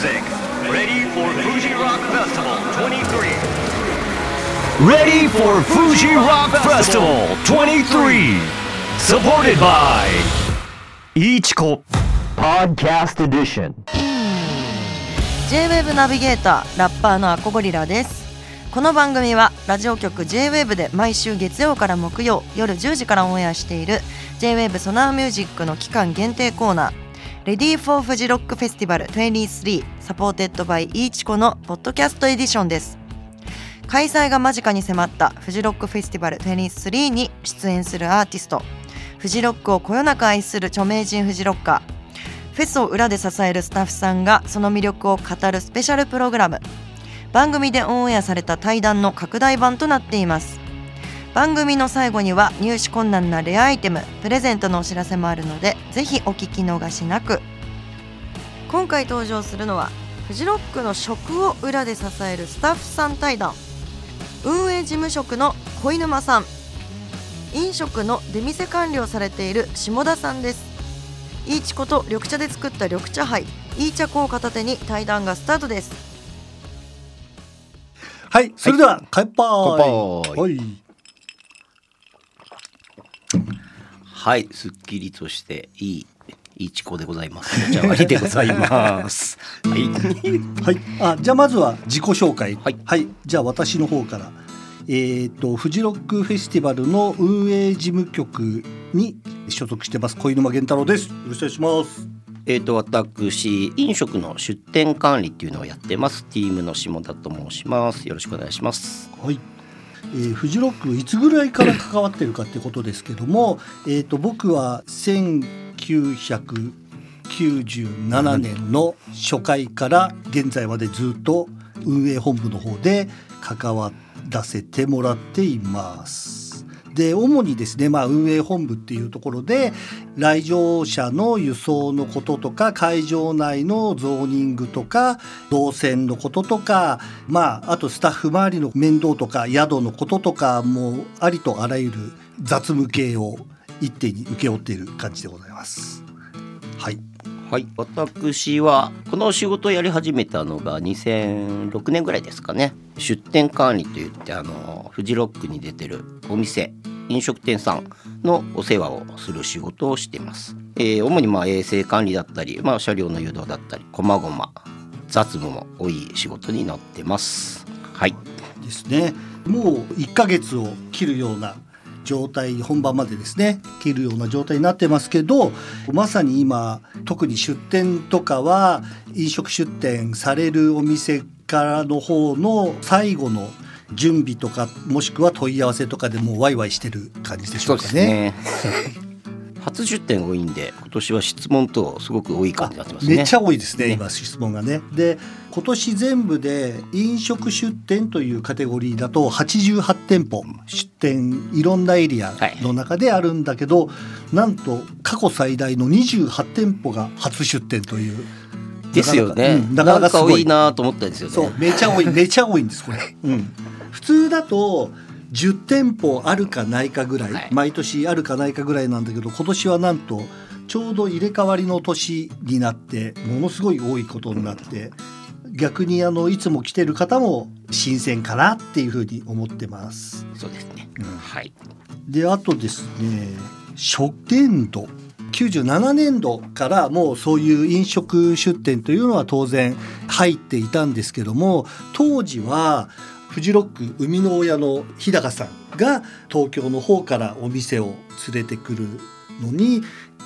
music. Ready for Fuji Rock Festival 23. Ready for Fuji Rock Festival 23. Supported by Ichiko Podcast Edition. J-WAVE ナビゲーターラッパーのアコゴリラですこの番組はラジオ局 J-WAVE で毎週月曜から木曜夜10時からオンエアしている J-WAVE ソナーミュージックの期間限定コーナー Ready for フジロックフェスティバル23 supported by いいちこのポッドキャストエディションです。開催が間近に迫ったフジロックフェスティバル23に出演するアーティスト。フジロックをこよなく愛する著名人フジロッカーフェスを裏で支えるスタッフさんがその魅力を語るスペシャルプログラム。番組でオンエアされた対談の拡大版となっています。番組の最後には入手困難なレアアイテムプレゼントのお知らせもあるのでぜひお聞き逃しなく。今回登場するのはフジロックの食を裏で支えるスタッフさん対談。運営事務職の小沼さん。飲食の出店管理をされている下田さんです。いいちこと緑茶で作った緑茶杯いい茶粉を片手に対談がスタートです。はい、それでは乾杯。乾杯。はい。はい、すっきりとしていい。いいチコでございます。お茶割りでございます。はい。はい。あ、じゃあまずは自己紹介。はいじゃあ私の方から。えっ、とフジロックフェスティバルの運営事務局に所属してます小沼源太郎です。よろしくお願いします。えっと私飲食の出店管理っていうのをやってます。チームの下田と申します。よろしくお願いします。はい。えーフジロックいつぐらいから関わってるかってことですけども、えっと僕は1997年の初回から現在までずっと運営本部の方で関わらせてもらっています。で主にですね、まあ、運営本部っていうところで来場者の輸送のこととか会場内のゾーニングとか動線のこととか、まあ、あとスタッフ周りの面倒とか宿のこととかもうありとあらゆる雑務系を一手に請け負っている感じでございます。はい、はい、私はこの仕事をやり始めたのが2006年ぐらいですかね。出店管理といってあのフジロックに出てるお店飲食店さんのお世話をする仕事をしています、えー主にまあ衛生管理だったり、まあ、車両の誘導だったりこまごま雑務も多い仕事になってます。はい。ですね。もう1ヶ月を切るような状態本番までですね切るような状態になってますけどまさに今特に出店とかは飲食出店されるお店からの方の最後の準備とかもしくは問い合わせとかでもうワイワイしてる感じでしょうかね。初出店多いんで今年は質問等すごく多い感じになってますねめっちゃ多いですねね今質問がね。で今年全部で飲食出店というカテゴリーだと88店舗出店いろんなエリアの中であるんだけど、なんと過去最大の28店舗が初出店という。ですよね、うんなかなかすごいなんか多いなと思ったんですよねそうめちゃ多いめちゃ多いんですこれ。うん、普通だと10店舗あるかないかぐらい、はい。毎年あるかないかぐらいなんだけど今年はなんとちょうど入れ替わりの年になってものすごい多いことになって逆にあのいつも来てる方も新鮮かなっていうふうに思ってます。そうですね、うん。はい。であとですね初年度。97年度からもうそういう飲食出店というのは当然入っていたんですけども当時はフジロック生みの親の日高さんが東京の方からお店を連れてくるのに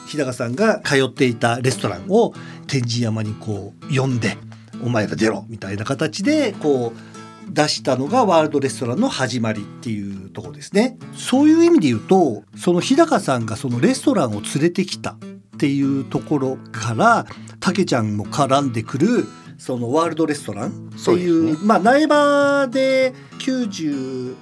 日高さんが通っていたレストランを天神山にこう呼んで「お前ら出ろ」みたいな形でこう出したのがワールドレストランの始まりっていうとこですね。そういう意味で言うとその日高さんがそのレストランを連れてきたっていうところからたけちゃんも絡んでくるそのワールドレストランってそういうねまあ苗場で99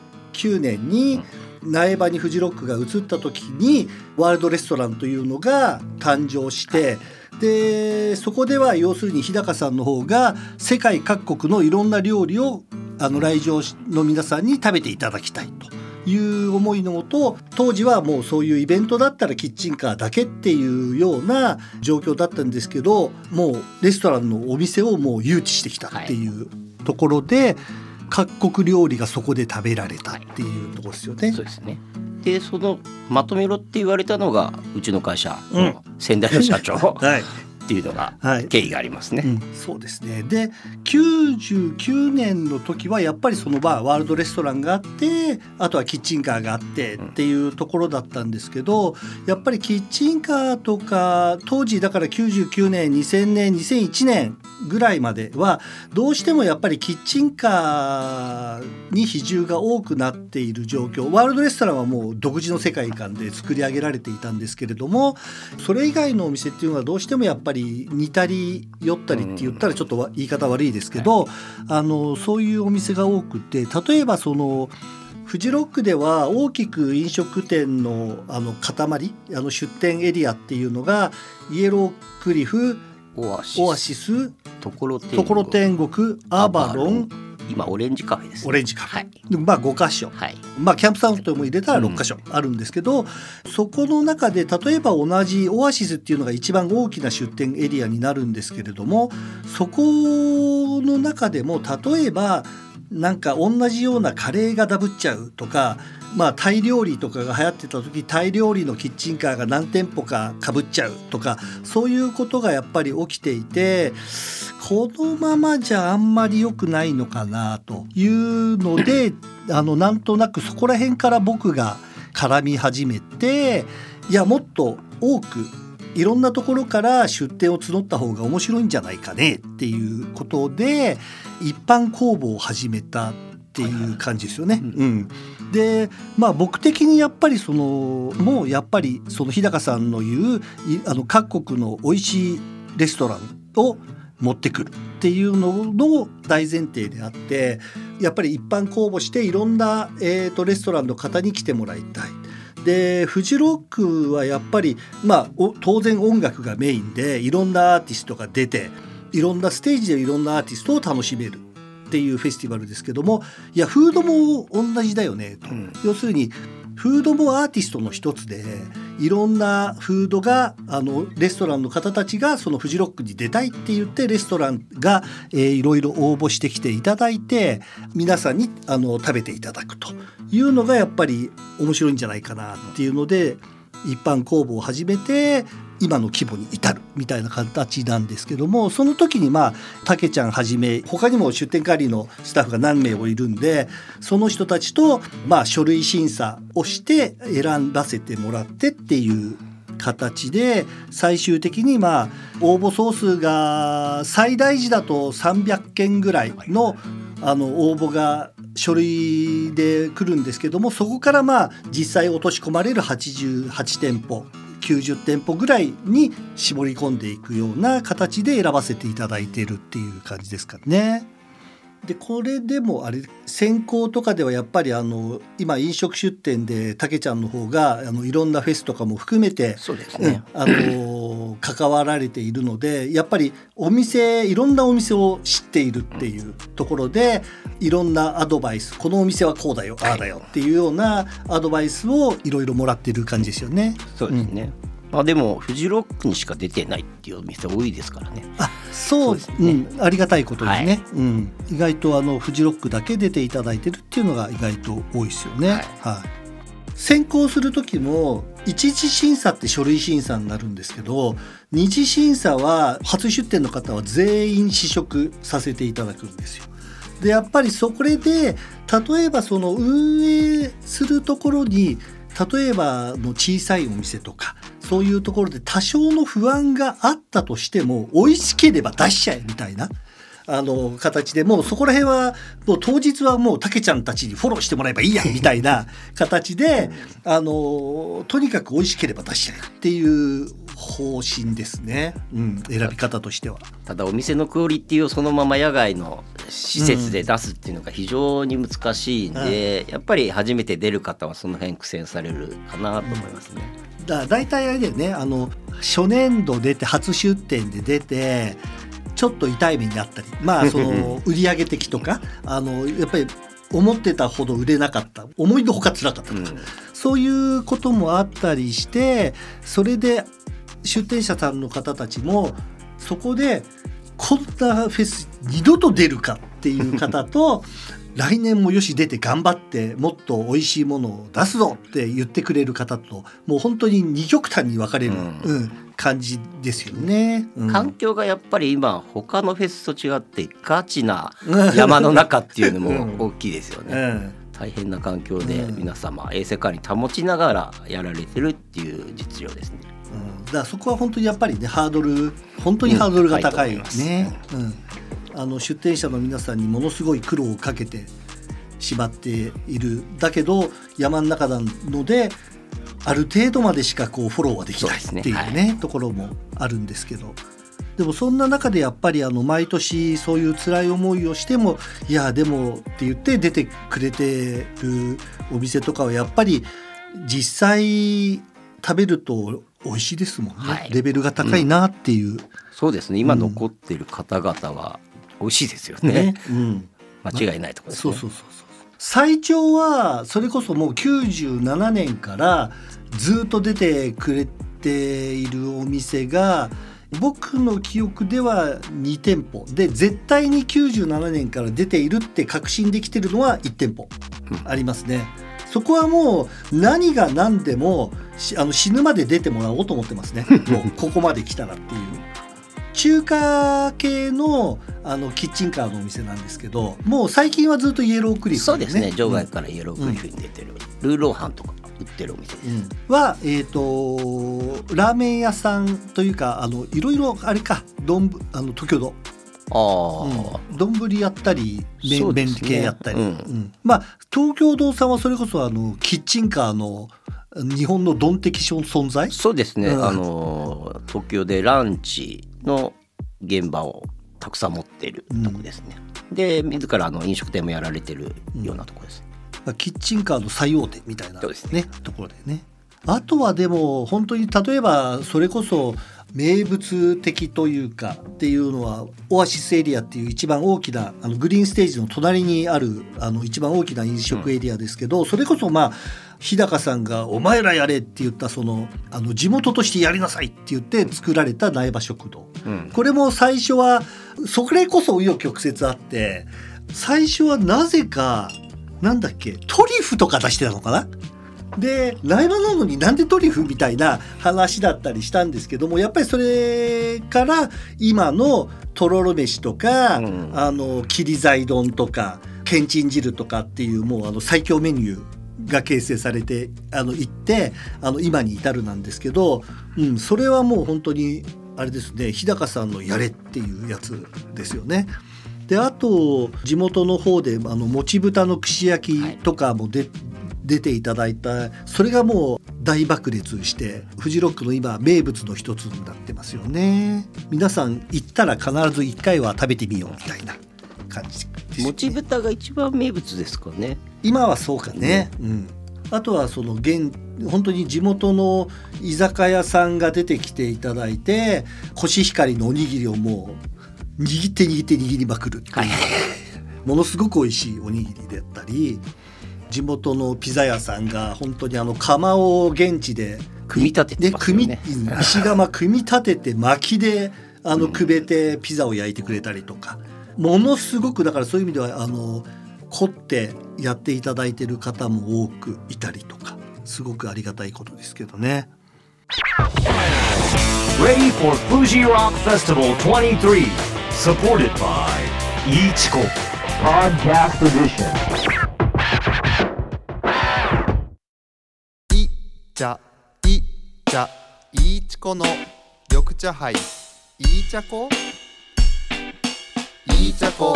年に苗場にフジロックが移った時にワールドレストランというのが誕生してでそこでは要するに日高さんの方が世界各国のいろんな料理をあの来場の皆さんに食べていただきたいという思いのもと当時はもうそういうイベントだったらキッチンカーだけっていうような状況だったんですけどもうレストランのお店をもう誘致してきたっていうところで、各国料理がそこで食べられたっていうところですよね。そうですね。でそのまとめろって言われたのがうちの会社うん。の先代の社長。はいっていうのがはい。経緯がありますね。うん。そうですね。で99年の時はやっぱりそのバーワールドレストランがあってあとはキッチンカーがあってっていうところだったんですけどやっぱりキッチンカーとか当時だから99年2000年2001年ぐらいまではどうしてもやっぱりキッチンカーに比重が多くなっている状況。ワールドレストランはもう独自の世界観で作り上げられていたんですけれどもそれ以外のお店っていうのはどうしてもやっぱり似たり寄ったりって言ったらちょっと言い方悪いですけど、あのそういうお店が多くて例えばそのフジロックでは大きく飲食店のあの塊あの出店エリアっていうのがイエロークリフオアシス。オアシス。ところ天ところ天国。アバロン。今オレンジカフェです、ね。オレンジカフェ。はい。でまあ5箇所。はい。まあ、キャンプサウンドも入れたら6箇所あるんですけど、そこの中で例えば同じオアシスっていうのが一番大きな出店エリアになるんですけれどもそこの中でも例えばなんか同じようなカレーがダブっちゃうとか、まあ、タイ料理とかが流行ってた時タイ料理のキッチンカーが何店舗かかぶっちゃうとかそういうことがやっぱり起きていてこのままじゃあんまり良くないのかなというのであのなんとなくそこら辺から僕が絡み始めていやもっと多くいろんなところから出店を募った方が面白いんじゃないかねっていうことで一般公募を始めたっていう感じですよね。うん、でまあ僕的にやっぱりそのもうやっぱりその日高さんの言ういあの各国の美味しいレストランを持ってくるっていうのの大前提であってやっぱり一般公募していろんな、えー、とレストランの方に来てもらいたい。でフジロックはやっぱりまあお当然音楽がメインでいろんなアーティストが出ていろんなステージでいろんなアーティストを楽しめるっていうフェスティバルですけどもいやフードも同じだよねと、うん。要するにフードもアーティストの一つでいろんなフードがあのレストランの方たちがそのフジロックに出たいって言ってレストランが、えーいろいろ応募してきていただいて皆さんにあの食べていただくというのがやっぱり面白いんじゃないかなっていうので一般公募を始めて今の規模に至るみたいな形なんですけどもその時にまあたけちゃんはじめ他にも出店管理のスタッフが何名もいるんでその人たちとまあ書類審査をして選ばせてもらってっていう形で最終的にまあ応募総数が最大時だと300件ぐらいのあの応募が書類で来るんですけどもそこからまあ実際落とし込まれる88店舗90店舗ぐらいに絞り込んでいくような形で選ばせていただいているっていう感じですかね。でこれでもあれ選考とかではやっぱりあの今飲食出店でたけちゃんの方があのいろんなフェスとかも含めてそうですねうん。あの関わられているのでやっぱりお店いろんなお店を知っているっていうところでいろんなアドバイスこのお店はこうだよああだよっていうようなアドバイスをいろいろもらっている感じですよね。そうですね。まあでもフジロックにしか出てないっていうお店多いですからね。あそうそうですねうん、ありがたいことにね、はうん、意外とあのフジロックだけ出ていただいてるっていうのが意外と多いですよね。ははいい選考する時も一次審査って書類審査になるんですけど二次審査は初出店の方は全員試食させていただくんですよ。でやっぱりそこで例えばその運営するところに例えばの小さいお店とかそういうところで多少の不安があったとしても美味しければ出しちゃえみたいな。あの形でもうそこら辺はもう当日はもうたけちゃんたちにフォローしてもらえばいいやみたいな形であのとにかく美味しければ出しちゃえっていう方針ですね、うん、選び方としては。ただお店のクオリティをそのまま野外の施設で出すっていうのが非常に難しいんで、やっぱり初めて出る方はその辺苦戦されるかなと思いますね。だ大体あれだよね。あの初年度出て初出店で出てちょっと痛い目にあったりまあその 売上的とかあのやっぱり思ってたほど売れなかった。思いのほか辛かったとか、そういうこともあったりしてそれで出店者さんの方たちもそこでこんなフェス二度と出るかっていう方と 来年もよし出て頑張ってもっと美味しいものを出すぞって言ってくれる方ともう本当に二極端に分かれる、うんうん感じですよね。うん環境がやっぱり今他のフェスと違ってガチな 山の中っていうのも大きいですよね。うん大変な環境でうん皆様衛生管理保ちながらやられてるっていう実情ですね。うんだそこは本当にやっぱりねハードル本当にハードルが高いうんね、うん、あの出店者の皆さんにものすごい苦労をかけてしまっている。だけど山の中なのである程度までしかこうフォローはできないっていうねね。ところもあるんですけど。でもそんな中でやっぱりあの毎年そういう辛い思いをしてもいやでもって言って出てくれてるお店とかはやっぱり実際食べると美味しいですもんね、はい。レベルが高いなっていう、そうですね。今残ってる方々は美味しいですよね。ね。うん、間違いないところですね。そうそうそうそう。最長はそれこそもう97年からずっと出てくれているお店が僕の記憶では2店舗。で絶対に97年から出ているって確信できてるのは1店舗。うん。ありますね。そこはもう何が何でもしあの死ぬまで出てもらおうと思ってますね。もうここまで来たらっていう。中華系のあのキッチンカーのお店なんですけどもう最近はずっとイエロークリフ、そうですね場外からイエロークリフに出てる、ルーローハンとか売ってるお店です。うんは、えー、とラーメン屋さんというかあのいろいろあれか丼あの東京堂ああ、うん。丼、やったり麺麺そうですね。系やったり、うん。うん。まあ東京堂さんはそれこそあのキッチンカーの日本のドン的存在？そうですね、うん。あの東京でランチの現場をたくさん持ってるとこですね、で自らあの飲食店もやられてるようなとこです、まあキッチンカーの最大手みたいな、そうですね。ところでね。あとはでも本当に例えばそれこそ名物的というかっていうのはオアシスエリアっていう一番大きなあのグリーンステージの隣にあるあの一番大きな飲食エリアですけど、それこそまあ日高さんが「お前らやれ」って言ったそのあの地元としてやりなさいって言って作られた苗場食堂。うんこれも最初はそれこそ紆余曲折あって最初はなぜかなんだっけトリュフとか出してたのかな？で苗場なのになんでトリュフみたいな話だったりしたんですけどもやっぱりそれから今のとろろ飯とか、うんあの切り材丼とかけんちん汁とかっていうもうあの最強メニューが形成されてあのいってあの今に至るなんですけど、うん、それはもう本当にあれですね日高さんのやれっていうやつですよね。であと地元の方であのもち豚の串焼きとかもで、出ていただいた。それがもう大爆裂してフジロックの今名物の一つになってますよね。皆さん行ったら必ず一回は食べてみようみたいな感じですね。もち豚が一番名物ですかね。今はそうかね、うん、あとはその現本当に地元の居酒屋さんが出てきていただいてコシヒカリのおにぎりをもう握って握って握りまくるっていう、はい。ものすごく美味しいおにぎりだったり地元のピザ屋さんが本当にあの窯を現地で組み立ててますよね組み石窯組み立てて薪であのくべてピザを焼いてくれたりとか、ものすごくだからそういう意味ではあの凝ってやっていただいてる方も多くいたりとかすごくありがたいことですけどね。Ready for Fuji Rock Festival 23. Supported by Ichiko Podcast Edition. 茶い茶いいちこの緑茶杯。いい茶こ？いい茶こ。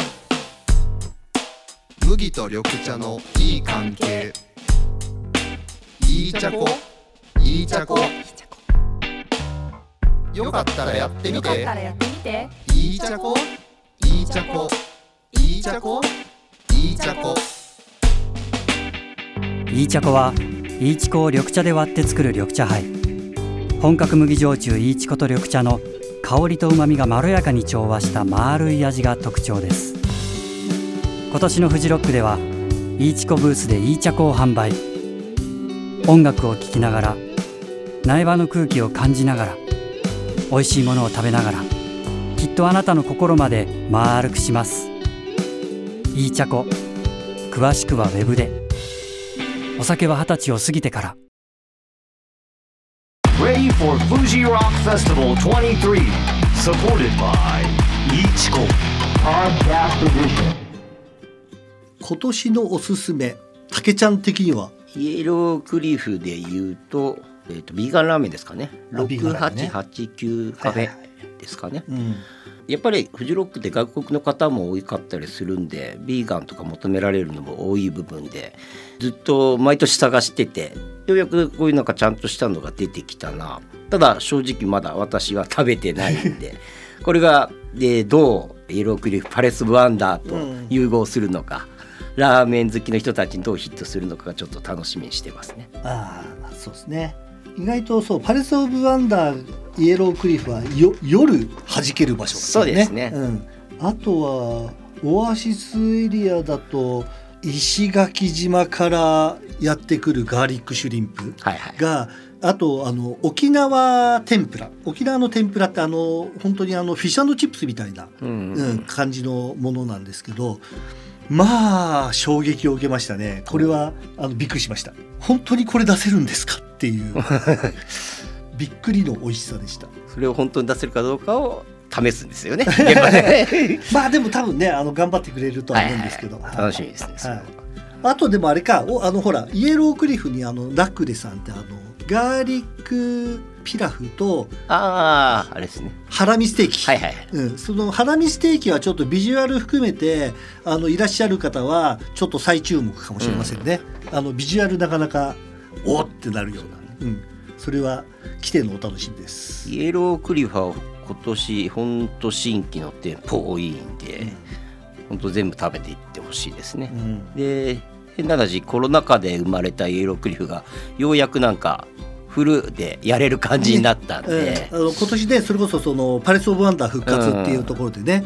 麦と緑茶のいい関係。いい茶こ？いい茶こ。よかったらやってみて。やってみて。いい茶こ？いい茶こ。いい茶こ？いい茶こ。いい茶粉はいいちこを緑茶で割って作る緑茶杯。本格麦焼酎いいちこと緑茶の香りと旨みがまろやかに調和した丸い味が特徴です。今年のフジロックではイーチコブースでイーチャコを販売。音楽を聴きながら苗場の空気を感じながら美味しいものを食べながらきっとあなたの心まで丸くします。イーチャコ詳しくはウェブで。お酒は二十歳を過ぎてから。Ready for Fuji Rock Festival 23. Supported by Ichiko. Podcast Edition. 今年のおすすめ竹ちゃん的には？イエロークリフで言うと,、えー、とビーガンラーメンですかね。あビーガンラーメンね。6889カフェはいはいですかね、うんやっぱりフジロックって外国の方も多かったりするんでビーガンとか求められるのも多い部分でずっと毎年探しててようやくこういうなんかちゃんとしたのが出てきたなただ正直まだ私は食べてないんで これがでどうイエロークリフパレス・ブ・ワンダーと融合するのか、ラーメン好きの人たちにどうヒットするのかがちょっと楽しみにしてますね。ああそうですね意外とそうパレス・オブ・ワンダーイエロークリフはよ夜弾ける場所ね。そうですね。うん、あとはオアシスエリアだと石垣島からやってくるガーリックシュリンプはいはい。があとあの沖縄天ぷら沖縄の天ぷらってあの本当にあのフィッシュチップスみたいな、うん。うん、感じのものなんですけどまあ衝撃を受けましたね。これはあのびっくりしました。本当にこれ出せるんですか？っていう。びっくりの美味しさでした。それを本当に出せるかどうかを試すんですよね。現場で。まあでも多分ねあの頑張ってくれるとは思うんですけど、はいはい。はい楽しみですねは、はい。あとでもあれかおあのほらイエロークリフにあのラクレさんってあのガーリックピラフとあああれですね。ハラミステーキ、はいはい。うん、そのハラミステーキはちょっとビジュアル含めてあのいらっしゃる方はちょっと再注目かもしれませんね、あのビジュアルなかなかおーってなるような、うん、それは来てのお楽しみです。イエロークリファー今年本当新規の店舗多いんで、本当全部食べていってほしいですね。う、ん。で変な話コロナ禍で生まれたイエロークリフがようやくなんかフルでやれる感じになったんで、うん。あの今年ねそれこそそのパレス・オブ・ワンダー復活っていうところでね、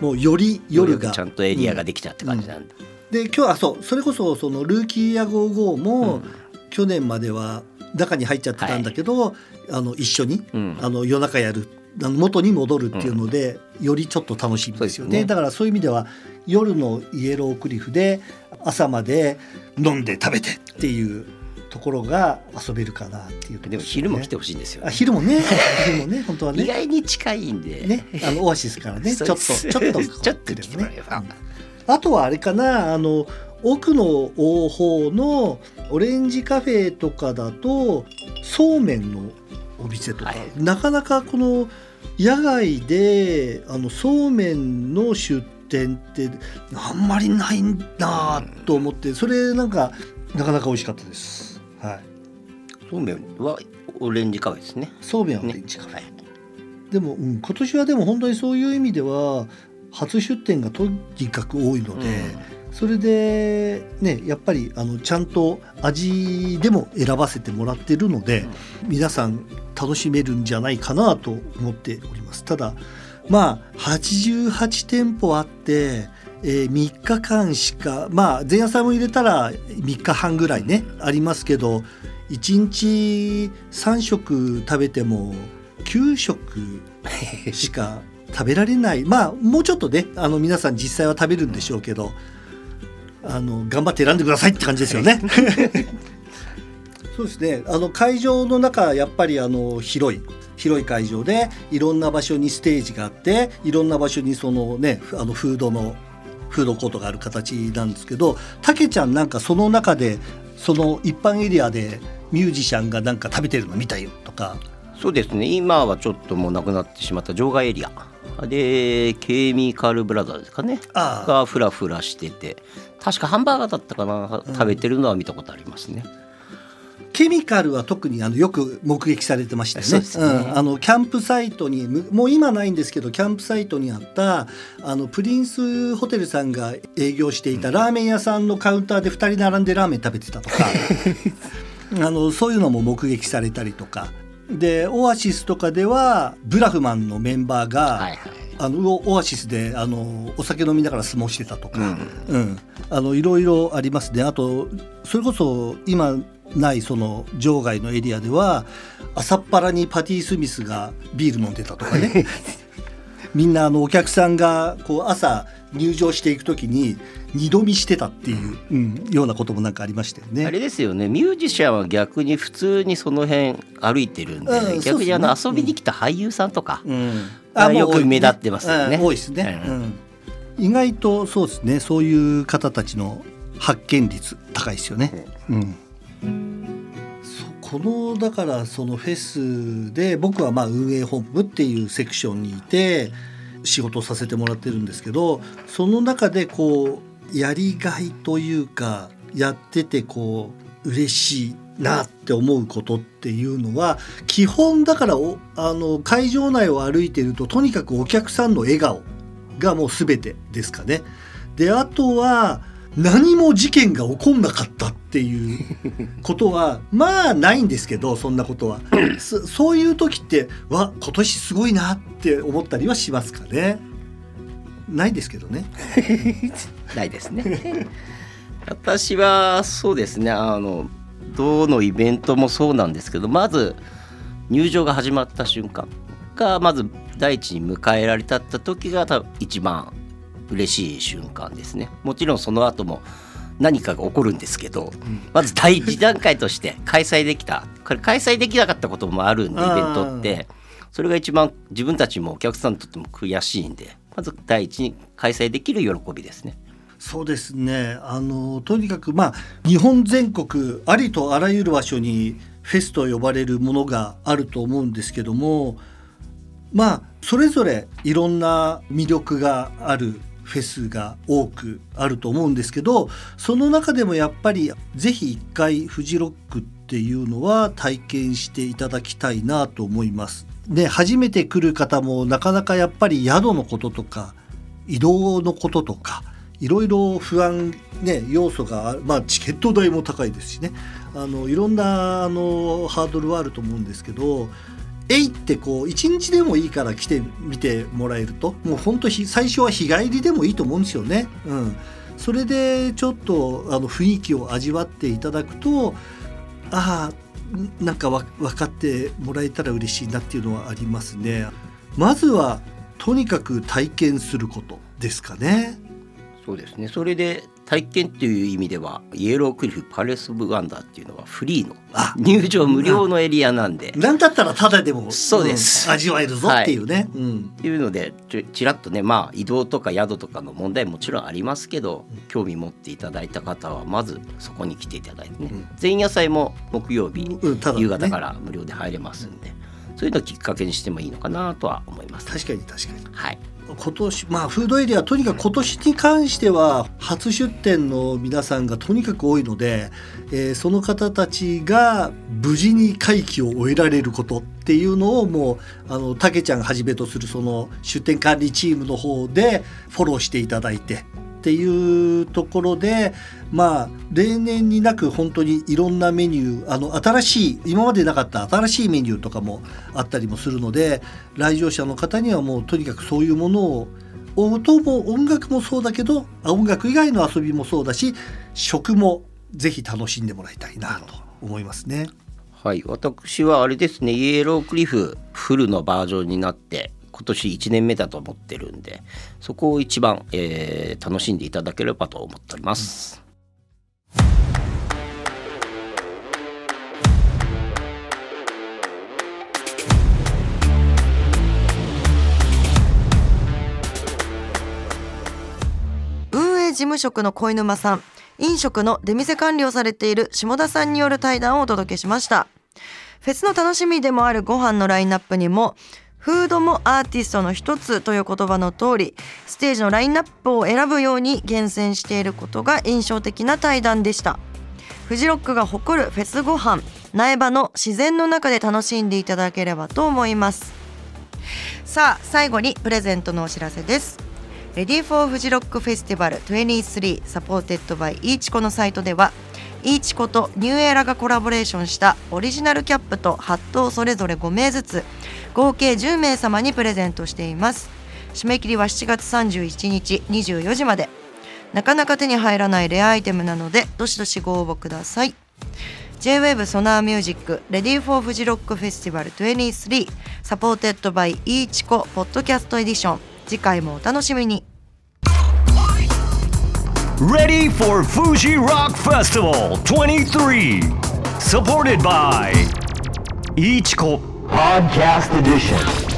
もうより夜がちゃんとエリアができたって感じなんで、で今日はそう。それこそそのルーキーや55も、うん去年までは中に入っちゃってたんだけど、あの一緒に、うん。あの夜中やるあの元に戻るっていうので、よりちょっと楽しみですよね。ね。だからそういう意味では夜のイエロークリフで朝まで飲んで食べてっていうところが遊べるかなっていうでも昼も来てほしいんですよ、あ昼もね。昼もね 本当はね。意外に近いんで。ね、あのオアシスからね ちょっとちょっと ちょっと来てもらえば、あとはあれかなあの奥の方のオレンジカフェとかだとそうめんのお店とか、はい。なかなかこの野外であのそうめんの出店ってあんまりないなと思ってそれなんかなかなか美味しかったです。はい、そうめんはオレンジカフェですね。そうめんはオレねンジカフェ、はい。でも、うん、今年はでも本当にそういう意味では初出店がとにかく多いので、それでねやっぱりあのちゃんと味でも選ばせてもらってるので、皆さん楽しめるんじゃないかなと思っております。ただまあ88店舗あって、えー3日間しかまあ前夜祭も入れたら3日半ぐらいねありますけど1日3食食べても9食しか食べられない。まあもうちょっとねあの皆さん実際は食べるんでしょうけどあの頑張って選んでくださいって感じですよね。そうですね。あの会場の中やっぱりあの広い広い会場でいろんな場所にステージがあっていろんな場所にそのねあのフードのフードコートがある形なんですけどたけちゃんなんかその中でその一般エリアでミュージシャンがなんか食べてるの見たよとか。そうですね。今はちょっともうなくなってしまった場外エリア。でケミカルブラザーですかね。がフラフラしてて確かハンバーガーだったかな、食べてるのは見たことありますね。ケミカルは特にあのよく目撃されてましたよね。そうん、あのキャンプサイトにむもう今ないんですけどキャンプサイトにあったあのプリンスホテルさんが営業していたラーメン屋さんのカウンターで2人並んでラーメン食べてたとか。あのそういうのも目撃されたりとか。でオアシスとかではブラフマンのメンバーが、はいはいあのオアシスであのお酒飲みながら相撲してたとか、うん。うん、あのいろいろありますね。あとそれこそ今ないその場外のエリアでは朝っぱらにパティ・スミスがビール飲んでたとかね。みんなあのお客さんがこう朝入場していく時に二度見してたっていう、うん、ようなこともなんかありましたよね。あれですよね。ミュージシャンは逆に普通にその辺歩いてるんで、うん逆にあの遊びに来た俳優さんとか、うん、あよく目立ってますよね。うん多いですね、意外とそうですね。そういう方たちの発見率高いですよね。うん。そこのだからそのフェスで僕はまあ運営本部っていうセクションにいて仕事をさせてもらってるんですけどその中でこうやりがいというかやっててこう嬉しいなって思うことっていうのは基本だからおあの会場内を歩いてるととにかくお客さんの笑顔がもう全てですかね。であとは何も事件が起こんなかったっていう ことはまあないんですけどそんなことは。そそういう時ってわ今年すごいなって思ったりはしますかね。ないですけどね。ないですね。私はそうですねあのどのイベントもそうなんですけどまず入場が始まった瞬間がまず第一に迎えられたった時が多分一番嬉しい瞬間ですね。もちろんその後も何かが起こるんですけど、まず第一段階として開催できた。これ開催できなかったこともあるんでイベントって。それが一番自分たちもお客さんにとっても悔しいんでまず第一に開催できる喜びですね。そうですねあのとにかくまあ日本全国ありとあらゆる場所にフェスと呼ばれるものがあると思うんですけどもまあそれぞれいろんな魅力があるフェスが多くあると思うんですけどその中でもやっぱりぜひ一回フジロックっていうのは体験していただきたいなと思います。で初めて来る方もなかなかやっぱり宿のこととか移動のこととかいろいろ不安、ね、要素がまあチケット代も高いですしねあのいろんなあのハードルはあると思うんですけどえいってこう一日でもいいから来てみてもらえるともう本当ひ最初は日帰りでもいいと思うんですよね。うん、それでちょっとあの雰囲気を味わっていただくとああなんか分かってもらえたら嬉しいなっていうのはありますね。まずはとにかく体験することですかね。そうですね。それで体験っていう意味ではイエロークリフパレス・オブ・ワンダーっていうのはフリーのあ入場無料のエリアなんで、なんだったらただでもそうです。ん味わえるぞっていうね。うん。っていうのでちょちらっとねまあ移動とか宿とかの問題もちろんありますけど興味持っていただいた方はまずそこに来ていただいてね、うん。前夜祭も木曜日、夕方から無料で入れますんで、そういうのをきっかけにしてもいいのかなとは思います。確かに確かに。はい、今年まあフードエリアとにかく今年に関しては初出店の皆さんがとにかく多いので、えーその方たちが無事に会期を終えられることっていうのをもうあのたけちゃんはじめとするその出店管理チームの方でフォローしていただいてっていうところでまあ例年になく本当にいろんなメニューあの新しい今までなかった新しいメニューとかもあったりもするので来場者の方にはもうとにかくそういうものを音も音楽もそうだけど音楽以外の遊びもそうだし食もぜひ楽しんでもらいたいなと思いますね。はい、私はあれですねイエロークリフフルのバージョンになって今年1年目だと思ってるんでそこを一番、えー楽しんでいただければと思っております。運営事務職の小沼さん飲食の出店管理をされている下田さんによる対談をお届けしましたフェスの楽しみでもあるご飯のラインナップにもフードもアーティストの一つという言葉の通りステージのラインナップを選ぶように厳選していることが印象的な対談でした。フジロックが誇るフェスご飯苗場の自然の中で楽しんでいただければと思います。さあ最後にプレゼントのお知らせです。 Ready for フジロックフェスティバル23 supported by いいちこのサイトではいいちことニューエラがコラボレーションしたオリジナルキャップとハットをそれぞれ5名ずつ合計10名様にプレゼントしています。締め切りは7月31日24時まで。なかなか手に入らないレアアイテムなのでどしどしご応募ください。J-WAVE ソナーミュージック Ready for フジロックフェスティバル23 supported by いいちこポッドキャストエディション。次回もお楽しみに。Ready for Fuji Rock Festival 23. Supported by Ichiko Podcast Edition.